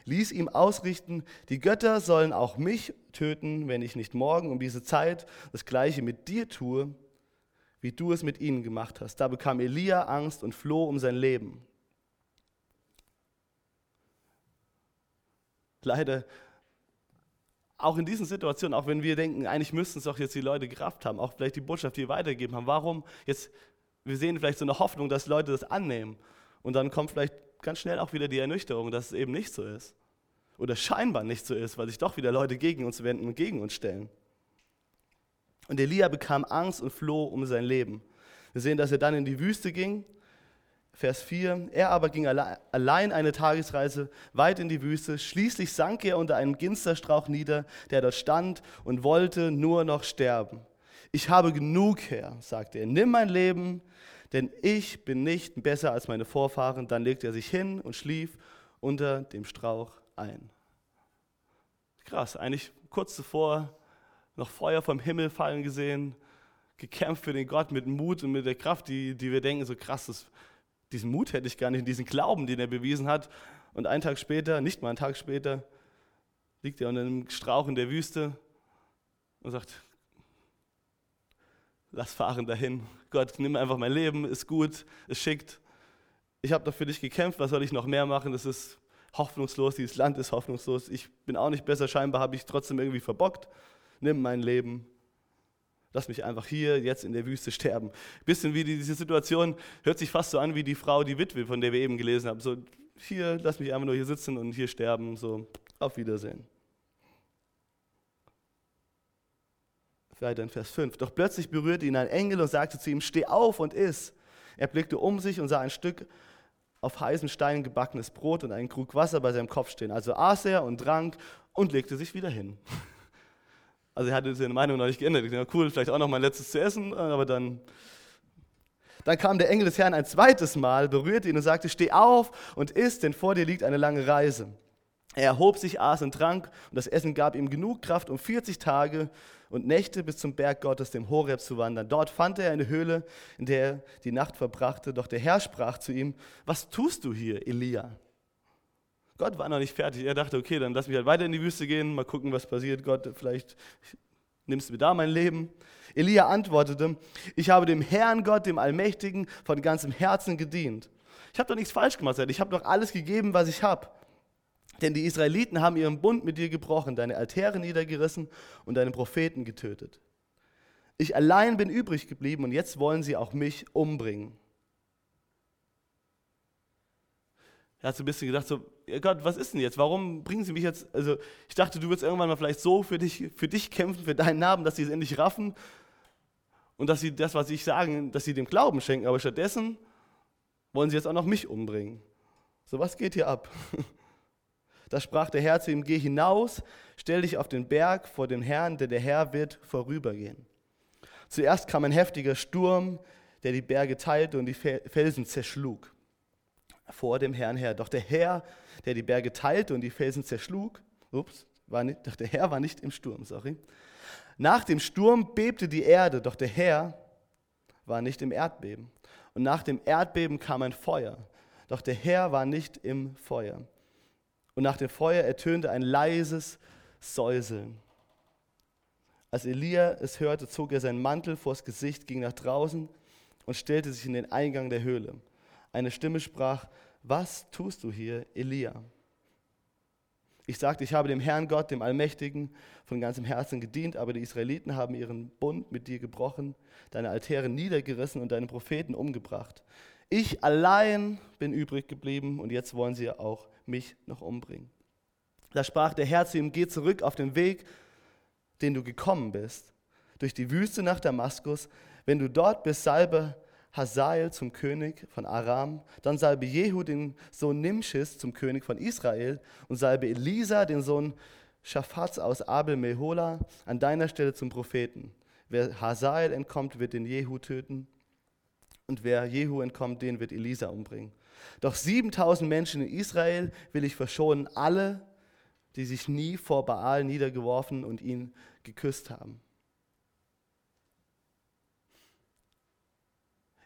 ließ ihm ausrichten, die Götter sollen auch mich töten, wenn ich nicht morgen um diese Zeit das gleiche mit dir tue, wie du es mit ihnen gemacht hast. Da bekam Elia Angst und floh um sein Leben. Leider auch in diesen Situationen, auch wenn wir denken, eigentlich müssten es doch jetzt die Leute Kraft haben, auch vielleicht die Botschaft hier weitergeben haben. Warum jetzt, wir sehen vielleicht so eine Hoffnung, dass Leute das annehmen. Und dann kommt vielleicht ganz schnell auch wieder die Ernüchterung, dass es eben nicht so ist. Oder scheinbar nicht so ist, weil sich doch wieder Leute gegen uns wenden und gegen uns stellen. Und Elia bekam Angst und floh um sein Leben. Wir sehen, dass er dann in die Wüste ging. Vers 4. Er aber ging allein eine Tagesreise weit in die Wüste. Schließlich sank er unter einem Ginsterstrauch nieder, der dort stand und wollte nur noch sterben. Ich habe genug, Herr, sagte er. Nimm mein Leben, denn ich bin nicht besser als meine Vorfahren. Dann legte er sich hin und schlief unter dem Strauch ein. Krass, eigentlich kurz zuvor noch Feuer vom Himmel fallen gesehen, gekämpft für den Gott mit Mut und mit der Kraft, die, die wir denken, so krass, das, diesen Mut hätte ich gar nicht, diesen Glauben, den er bewiesen hat. Und einen Tag später, nicht mal einen Tag später, liegt er unter einem Strauch in der Wüste und sagt, lass fahren dahin. Gott, nimm einfach mein Leben, ist gut, ist schickt. Ich habe doch für dich gekämpft, was soll ich noch mehr machen? Das ist hoffnungslos, dieses Land ist hoffnungslos. Ich bin auch nicht besser, scheinbar habe ich trotzdem irgendwie verbockt. Nimm mein Leben. Lass mich einfach hier jetzt in der Wüste sterben. Bisschen wie diese Situation, hört sich fast so an wie die Frau, die Witwe, von der wir eben gelesen haben. So, hier, lass mich einfach nur hier sitzen und hier sterben. So, auf Wiedersehen. Weiter in Vers 5. Doch plötzlich berührte ihn ein Engel und sagte zu ihm, steh auf und iss. Er blickte um sich und sah ein Stück auf heißen Steinen gebackenes Brot und einen Krug Wasser bei seinem Kopf stehen. Also aß er und trank und legte sich wieder hin. <laughs> Also er hatte seine Meinung noch nicht geändert. Ich dachte, cool, vielleicht auch noch mein letztes zu essen, aber dann. Dann kam der Engel des Herrn ein zweites Mal, berührte ihn und sagte, steh auf und iss, denn vor dir liegt eine lange Reise. Er erhob sich, aß und trank und das Essen gab ihm genug Kraft, um 40 Tage und Nächte bis zum Berg Gottes, dem Horeb, zu wandern. Dort fand er eine Höhle, in der er die Nacht verbrachte. Doch der Herr sprach zu ihm, was tust du hier, Elia? Gott war noch nicht fertig. Er dachte, okay, dann lass mich halt weiter in die Wüste gehen, mal gucken, was passiert. Gott, vielleicht nimmst du mir da mein Leben. Elia antwortete, ich habe dem Herrn Gott, dem Allmächtigen, von ganzem Herzen gedient. Ich habe doch nichts falsch gemacht, ich habe doch alles gegeben, was ich habe. Denn die Israeliten haben ihren Bund mit dir gebrochen, deine Altäre niedergerissen und deine Propheten getötet. Ich allein bin übrig geblieben und jetzt wollen sie auch mich umbringen. Er hat so ein bisschen gedacht, so, Gott, was ist denn jetzt? Warum bringen sie mich jetzt? Also ich dachte, du wirst irgendwann mal vielleicht so für dich, für dich kämpfen, für deinen Namen, dass sie es endlich raffen und dass sie das, was ich sage, dass sie dem Glauben schenken. Aber stattdessen wollen sie jetzt auch noch mich umbringen. So, was geht hier ab? <laughs> Da sprach der Herr zu ihm, geh hinaus, stell dich auf den Berg vor dem Herrn, denn der Herr wird vorübergehen. Zuerst kam ein heftiger Sturm, der die Berge teilte und die Felsen zerschlug vor dem Herrn her. Doch der Herr, der die Berge teilte und die Felsen zerschlug, ups, war nicht, doch der Herr war nicht im Sturm, sorry. Nach dem Sturm bebte die Erde, doch der Herr war nicht im Erdbeben. Und nach dem Erdbeben kam ein Feuer, doch der Herr war nicht im Feuer. Und nach dem Feuer ertönte ein leises Säuseln. Als Elia es hörte, zog er seinen Mantel vors Gesicht, ging nach draußen und stellte sich in den Eingang der Höhle. Eine Stimme sprach, was tust du hier, Elia? Ich sagte, ich habe dem Herrn Gott, dem Allmächtigen, von ganzem Herzen gedient, aber die Israeliten haben ihren Bund mit dir gebrochen, deine Altäre niedergerissen und deine Propheten umgebracht. Ich allein bin übrig geblieben und jetzt wollen sie auch mich noch umbringen. Da sprach der Herr zu ihm, geh zurück auf den Weg, den du gekommen bist, durch die Wüste nach Damaskus. Wenn du dort bist, salbe Hazael zum König von Aram, dann salbe Jehu den Sohn Nimschis zum König von Israel und salbe Elisa den Sohn Schafats aus Abel Mehola an deiner Stelle zum Propheten. Wer Hazael entkommt, wird den Jehu töten und wer Jehu entkommt, den wird Elisa umbringen. Doch 7000 Menschen in Israel will ich verschonen, alle, die sich nie vor Baal niedergeworfen und ihn geküsst haben.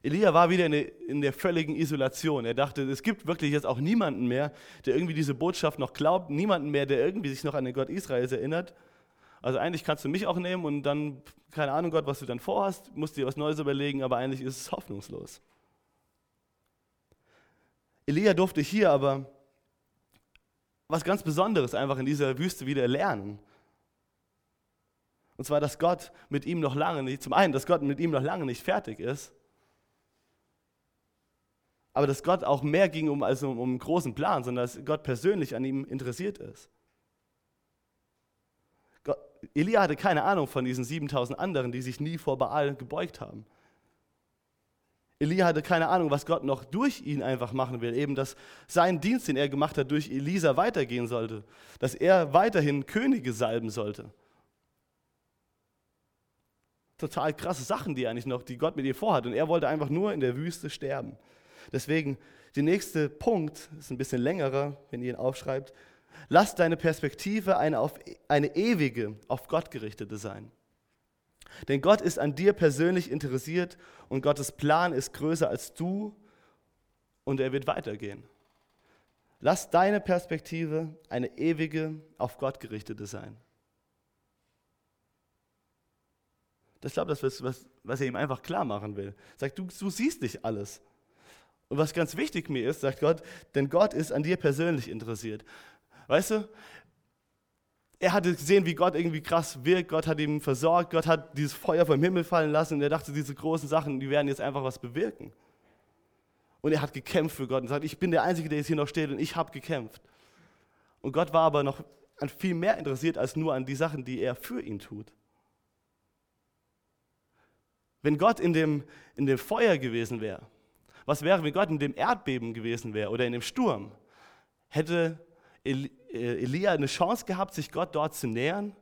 Elia war wieder in der, in der, völligen Isolation. Er dachte, es gibt wirklich jetzt auch niemanden mehr, der irgendwie diese Botschaft noch glaubt, niemanden mehr, der irgendwie sich noch an den Gott Israels erinnert. Also eigentlich kannst du mich auch nehmen und dann, keine Ahnung Gott, was du dann vorhast, musst dir was Neues überlegen, aber eigentlich ist es hoffnungslos. Elia durfte hier aber was ganz Besonderes einfach in dieser Wüste wieder lernen. Und zwar, dass Gott mit ihm noch lange nicht, zum einen, dass Gott mit ihm noch lange nicht fertig ist, aber dass Gott auch mehr ging um, als um, um einen großen Plan, sondern dass Gott persönlich an ihm interessiert ist. Gott, Elia hatte keine Ahnung von diesen 7000 anderen, die sich nie vor Baal gebeugt haben. Elia hatte keine Ahnung, was Gott noch durch ihn einfach machen will. Eben, dass sein Dienst, den er gemacht hat, durch Elisa weitergehen sollte. Dass er weiterhin Könige salben sollte. Total krasse Sachen, die eigentlich noch, die Gott mit ihr vorhat. Und er wollte einfach nur in der Wüste sterben. Deswegen, der nächste Punkt ist ein bisschen längerer, wenn ihr ihn aufschreibt. Lass deine Perspektive eine, auf, eine ewige, auf Gott gerichtete sein. Denn Gott ist an dir persönlich interessiert und Gottes Plan ist größer als du und er wird weitergehen. Lass deine Perspektive eine ewige, auf Gott gerichtete sein. Das glaube das ist, was, was er ihm einfach klar machen will. Sagt, du, du siehst nicht alles. Und was ganz wichtig mir ist, sagt Gott, denn Gott ist an dir persönlich interessiert. Weißt du, er hatte gesehen, wie Gott irgendwie krass wirkt. Gott hat ihn versorgt. Gott hat dieses Feuer vom Himmel fallen lassen. Und er dachte, diese großen Sachen, die werden jetzt einfach was bewirken. Und er hat gekämpft für Gott und sagt, ich bin der Einzige, der jetzt hier noch steht und ich habe gekämpft. Und Gott war aber noch an viel mehr interessiert als nur an die Sachen, die er für ihn tut. Wenn Gott in dem, in dem Feuer gewesen wäre, was wäre, wenn Gott in dem Erdbeben gewesen wäre oder in dem Sturm? Hätte äh, Elia eine Chance gehabt, sich Gott dort zu nähern?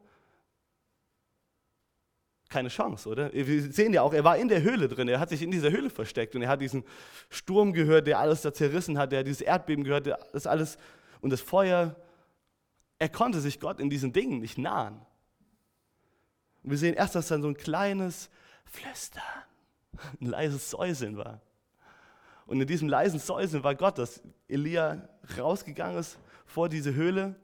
Keine Chance, oder? Wir sehen ja auch, er war in der Höhle drin, er hat sich in dieser Höhle versteckt und er hat diesen Sturm gehört, der alles da zerrissen hat, der hat dieses Erdbeben gehört, das alles und das Feuer. Er konnte sich Gott in diesen Dingen nicht nahen. Und wir sehen erst, dass dann so ein kleines Flüstern, ein leises Säuseln war. Und in diesem leisen Säuseln war Gott, dass Elia rausgegangen ist vor diese Höhle,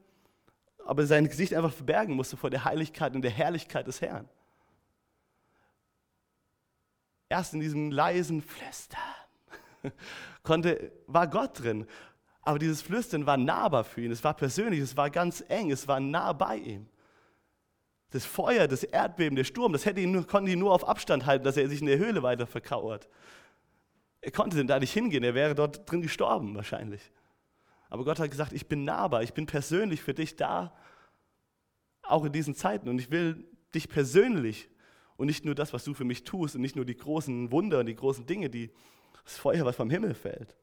aber sein Gesicht einfach verbergen musste vor der Heiligkeit und der Herrlichkeit des Herrn. Erst in diesem leisen Flüstern <laughs> konnte, war Gott drin. Aber dieses Flüstern war nahbar für ihn, es war persönlich, es war ganz eng, es war nah bei ihm. Das Feuer, das Erdbeben, der Sturm, das hätte ihn nur, konnte ihn nur auf Abstand halten, dass er sich in der Höhle weiter verkauert. Er konnte denn da nicht hingehen, er wäre dort drin gestorben wahrscheinlich. Aber Gott hat gesagt, ich bin nahbar, ich bin persönlich für dich da, auch in diesen Zeiten. Und ich will dich persönlich und nicht nur das, was du für mich tust und nicht nur die großen Wunder und die großen Dinge, die, das Feuer, was vom Himmel fällt.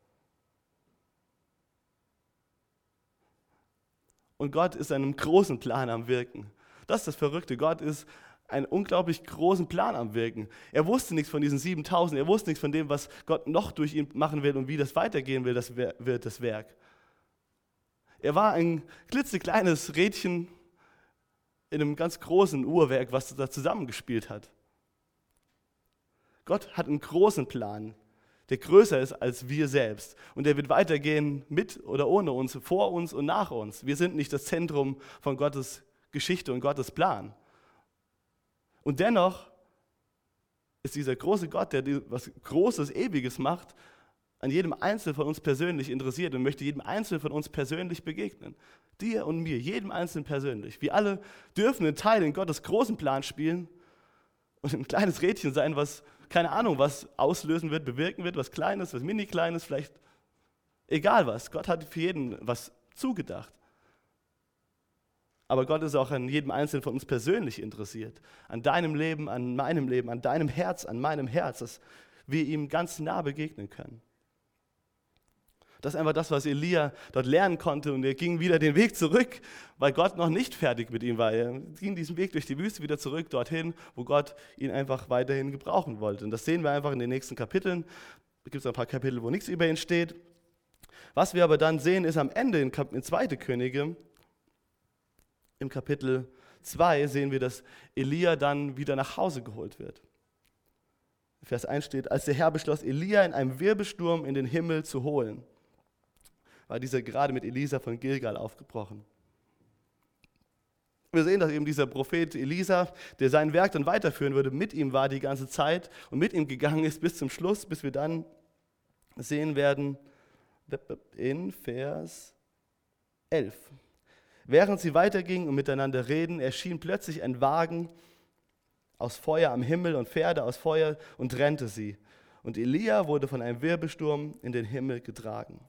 Und Gott ist einem großen Plan am Wirken. Das ist das Verrückte. Gott ist einen unglaublich großen Plan am Wirken. Er wusste nichts von diesen 7000, er wusste nichts von dem, was Gott noch durch ihn machen will und wie das weitergehen will, das wird das Werk. Er war ein klitzekleines Rädchen in einem ganz großen Uhrwerk, was da zusammengespielt hat. Gott hat einen großen Plan, der größer ist als wir selbst. Und der wird weitergehen mit oder ohne uns, vor uns und nach uns. Wir sind nicht das Zentrum von Gottes Geschichte und Gottes Plan. Und dennoch ist dieser große Gott, der was Großes, Ewiges macht, an jedem Einzelnen von uns persönlich interessiert und möchte jedem Einzelnen von uns persönlich begegnen. Dir und mir, jedem Einzelnen persönlich. Wir alle dürfen einen Teil in Gottes großen Plan spielen und ein kleines Rädchen sein, was, keine Ahnung, was auslösen wird, bewirken wird, was Kleines, was Mini-Kleines, vielleicht egal was. Gott hat für jeden was zugedacht. Aber Gott ist auch an jedem Einzelnen von uns persönlich interessiert. An deinem Leben, an meinem Leben, an deinem Herz, an meinem Herz, dass wir ihm ganz nah begegnen können. Das ist einfach das, was Elia dort lernen konnte. Und er ging wieder den Weg zurück, weil Gott noch nicht fertig mit ihm war. Er ging diesen Weg durch die Wüste wieder zurück dorthin, wo Gott ihn einfach weiterhin gebrauchen wollte. Und das sehen wir einfach in den nächsten Kapiteln. Da gibt es ein paar Kapitel, wo nichts über ihn steht. Was wir aber dann sehen, ist am Ende in, in 2. Könige, im Kapitel 2, sehen wir, dass Elia dann wieder nach Hause geholt wird. Vers 1 steht, als der Herr beschloss, Elia in einem Wirbelsturm in den Himmel zu holen war dieser gerade mit Elisa von Gilgal aufgebrochen. Wir sehen, dass eben dieser Prophet Elisa, der sein Werk dann weiterführen würde, mit ihm war die ganze Zeit und mit ihm gegangen ist bis zum Schluss, bis wir dann sehen werden in Vers 11. Während sie weitergingen und miteinander reden, erschien plötzlich ein Wagen aus Feuer am Himmel und Pferde aus Feuer und trennte sie. Und Elia wurde von einem Wirbelsturm in den Himmel getragen.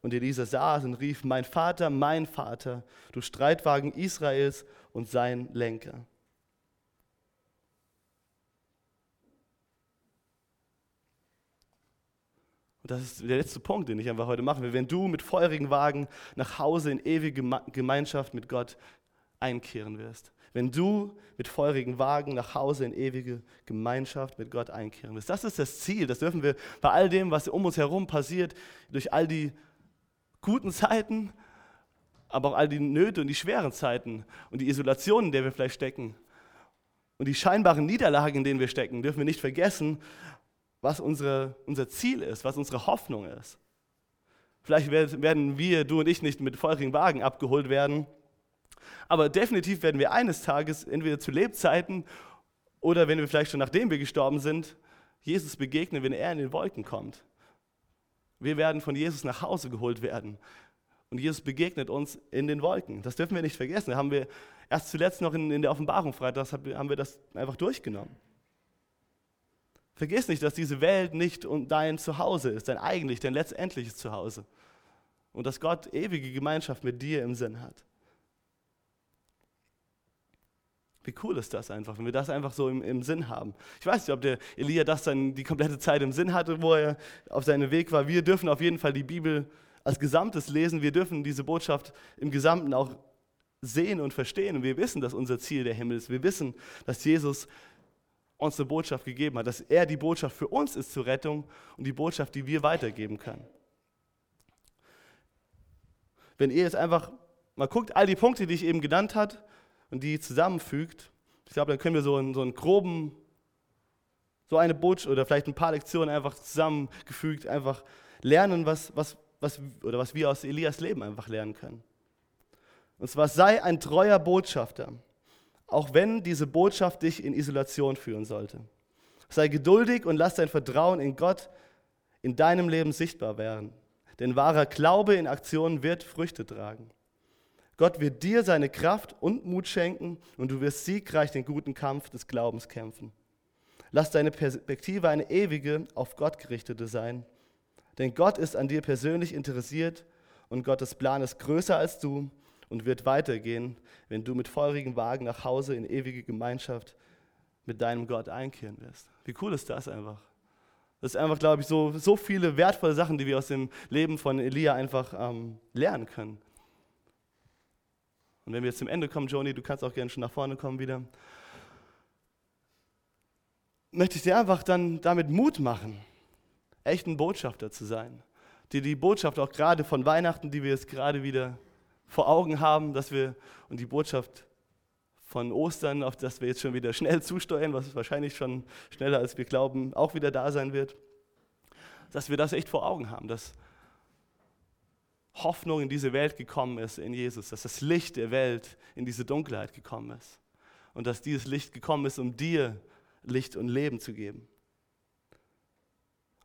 Und Elisa saß und rief, mein Vater, mein Vater, du Streitwagen Israels und sein Lenker. Und das ist der letzte Punkt, den ich einfach heute machen will. Wenn du mit feurigen Wagen nach Hause in ewige Gemeinschaft mit Gott einkehren wirst. Wenn du mit feurigen Wagen nach Hause in ewige Gemeinschaft mit Gott einkehren wirst. Das ist das Ziel. Das dürfen wir bei all dem, was um uns herum passiert, durch all die guten Zeiten, aber auch all die Nöte und die schweren Zeiten und die Isolation, in der wir vielleicht stecken und die scheinbaren Niederlagen, in denen wir stecken, dürfen wir nicht vergessen, was unsere, unser Ziel ist, was unsere Hoffnung ist. Vielleicht werden wir, du und ich, nicht mit feurigen Wagen abgeholt werden, aber definitiv werden wir eines Tages, entweder zu Lebzeiten oder wenn wir vielleicht schon nachdem wir gestorben sind, Jesus begegnen, wenn er in den Wolken kommt. Wir werden von Jesus nach Hause geholt werden. Und Jesus begegnet uns in den Wolken. Das dürfen wir nicht vergessen. Da haben wir erst zuletzt noch in, in der Offenbarung Freitag haben wir das einfach durchgenommen. Vergiss nicht, dass diese Welt nicht dein Zuhause ist, dein eigentlich, dein letztendliches Zuhause. Und dass Gott ewige Gemeinschaft mit dir im Sinn hat. Wie cool ist das einfach, wenn wir das einfach so im, im, Sinn haben. Ich weiß nicht, ob der Elia das dann die komplette Zeit im Sinn hatte, wo er auf seinem Weg war. Wir dürfen auf jeden Fall die Bibel als Gesamtes lesen. Wir dürfen diese Botschaft im Gesamten auch sehen und verstehen. Und wir wissen, dass unser Ziel der Himmel ist. Wir wissen, dass Jesus uns eine Botschaft gegeben hat, dass er die Botschaft für uns ist zur Rettung und die Botschaft, die wir weitergeben können. Wenn ihr jetzt einfach mal guckt, all die Punkte, die ich eben genannt habe und die zusammenfügt, ich glaube, dann können wir so einen, so einen groben, so eine Botschaft oder vielleicht ein paar Lektionen einfach zusammengefügt, einfach lernen, was, was, was, oder was wir aus Elias Leben einfach lernen können. Und zwar sei ein treuer Botschafter auch wenn diese Botschaft dich in Isolation führen sollte. Sei geduldig und lass dein Vertrauen in Gott in deinem Leben sichtbar werden. Denn wahrer Glaube in Aktion wird Früchte tragen. Gott wird dir seine Kraft und Mut schenken und du wirst siegreich den guten Kampf des Glaubens kämpfen. Lass deine Perspektive eine ewige, auf Gott gerichtete sein. Denn Gott ist an dir persönlich interessiert und Gottes Plan ist größer als du und wird weitergehen, wenn du mit feurigen Wagen nach Hause in ewige Gemeinschaft mit deinem Gott einkehren wirst. Wie cool ist das einfach? Das ist einfach, glaube ich, so, so viele wertvolle Sachen, die wir aus dem Leben von Elia einfach ähm, lernen können. Und wenn wir jetzt zum Ende kommen, Joni, du kannst auch gerne schon nach vorne kommen wieder, möchte ich dir einfach dann damit Mut machen, echt ein Botschafter zu sein. Dir die Botschaft auch gerade von Weihnachten, die wir jetzt gerade wieder vor Augen haben, dass wir und die Botschaft von Ostern, auf das wir jetzt schon wieder schnell zusteuern, was wahrscheinlich schon schneller als wir glauben, auch wieder da sein wird, dass wir das echt vor Augen haben, dass Hoffnung in diese Welt gekommen ist in Jesus, dass das Licht der Welt in diese Dunkelheit gekommen ist und dass dieses Licht gekommen ist, um dir Licht und Leben zu geben.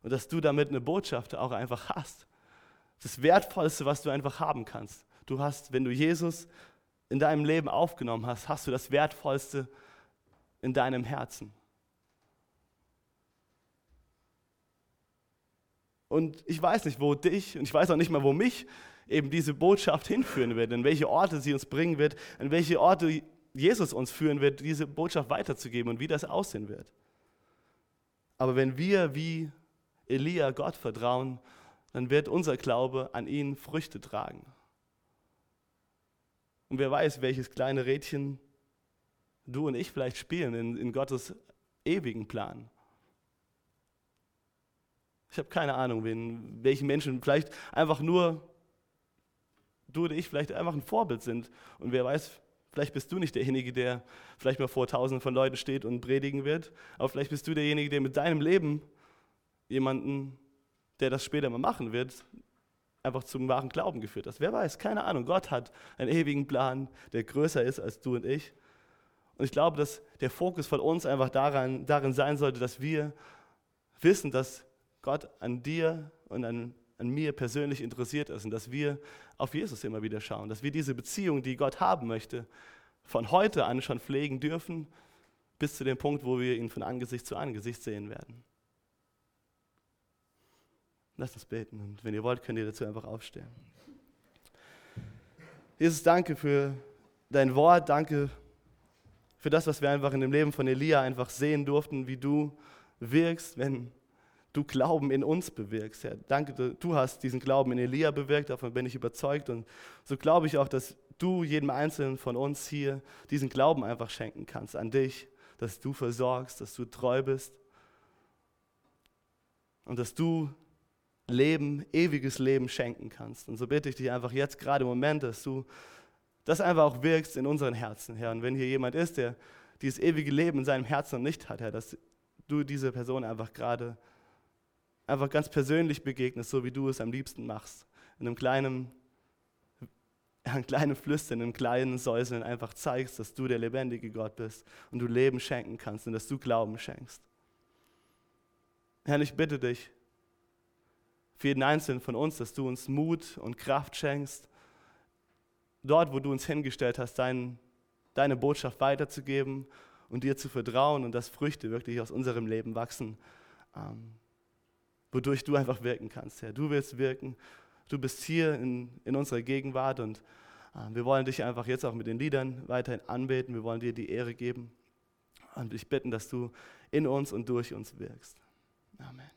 Und dass du damit eine Botschaft auch einfach hast. Das Wertvollste, was du einfach haben kannst. Du hast, wenn du Jesus in deinem Leben aufgenommen hast, hast du das Wertvollste in deinem Herzen. Und ich weiß nicht, wo dich, und ich weiß auch nicht mal, wo mich eben diese Botschaft hinführen wird, in welche Orte sie uns bringen wird, in welche Orte Jesus uns führen wird, diese Botschaft weiterzugeben und wie das aussehen wird. Aber wenn wir wie Elia Gott vertrauen, dann wird unser Glaube an ihn Früchte tragen. Und wer weiß, welches kleine Rädchen du und ich vielleicht spielen in, in Gottes ewigen Plan. Ich habe keine Ahnung, wen, welchen Menschen vielleicht einfach nur du oder ich vielleicht einfach ein Vorbild sind. Und wer weiß, vielleicht bist du nicht derjenige, der vielleicht mal vor tausenden von Leuten steht und predigen wird, aber vielleicht bist du derjenige, der mit deinem Leben jemanden, der das später mal machen wird, einfach zum wahren Glauben geführt hast. Wer weiß, keine Ahnung. Gott hat einen ewigen Plan, der größer ist als du und ich. Und ich glaube, dass der Fokus von uns einfach daran, darin sein sollte, dass wir wissen, dass Gott an dir und an an mir persönlich interessiert ist und dass wir auf Jesus immer wieder schauen, dass wir diese Beziehung, die Gott haben möchte, von heute an schon pflegen dürfen, bis zu dem Punkt, wo wir ihn von Angesicht zu Angesicht sehen werden. Lasst uns beten und wenn ihr wollt, könnt ihr dazu einfach aufstehen. Jesus, danke für dein Wort, danke für das, was wir einfach in dem Leben von Elia einfach sehen durften, wie du wirkst, wenn du Glauben in uns bewirkst. Herr, danke, du hast diesen Glauben in Elia bewirkt, davon bin ich überzeugt. Und so glaube ich auch, dass du jedem Einzelnen von uns hier diesen Glauben einfach schenken kannst an dich, dass du versorgst, dass du treu bist und dass du Leben, ewiges Leben schenken kannst. Und so bitte ich dich einfach jetzt gerade im Moment, dass du das einfach auch wirkst in unseren Herzen, Herr. Und wenn hier jemand ist, der dieses ewige Leben in seinem Herzen noch nicht hat, Herr, dass du diese Person einfach gerade einfach ganz persönlich begegnest, so wie du es am liebsten machst. In einem kleinen, einem kleinen Flüstern, in einem kleinen Säuseln einfach zeigst, dass du der lebendige Gott bist und du Leben schenken kannst und dass du Glauben schenkst. Herr, ich bitte dich für jeden Einzelnen von uns, dass du uns Mut und Kraft schenkst, dort, wo du uns hingestellt hast, dein, deine Botschaft weiterzugeben und dir zu vertrauen und dass Früchte wirklich aus unserem Leben wachsen, ähm, wodurch du einfach wirken kannst, Herr. Du willst wirken, du bist hier in, in unserer Gegenwart und äh, wir wollen dich einfach jetzt auch mit den Liedern weiterhin anbeten, wir wollen dir die Ehre geben und dich bitten, dass du in uns und durch uns wirkst. Amen.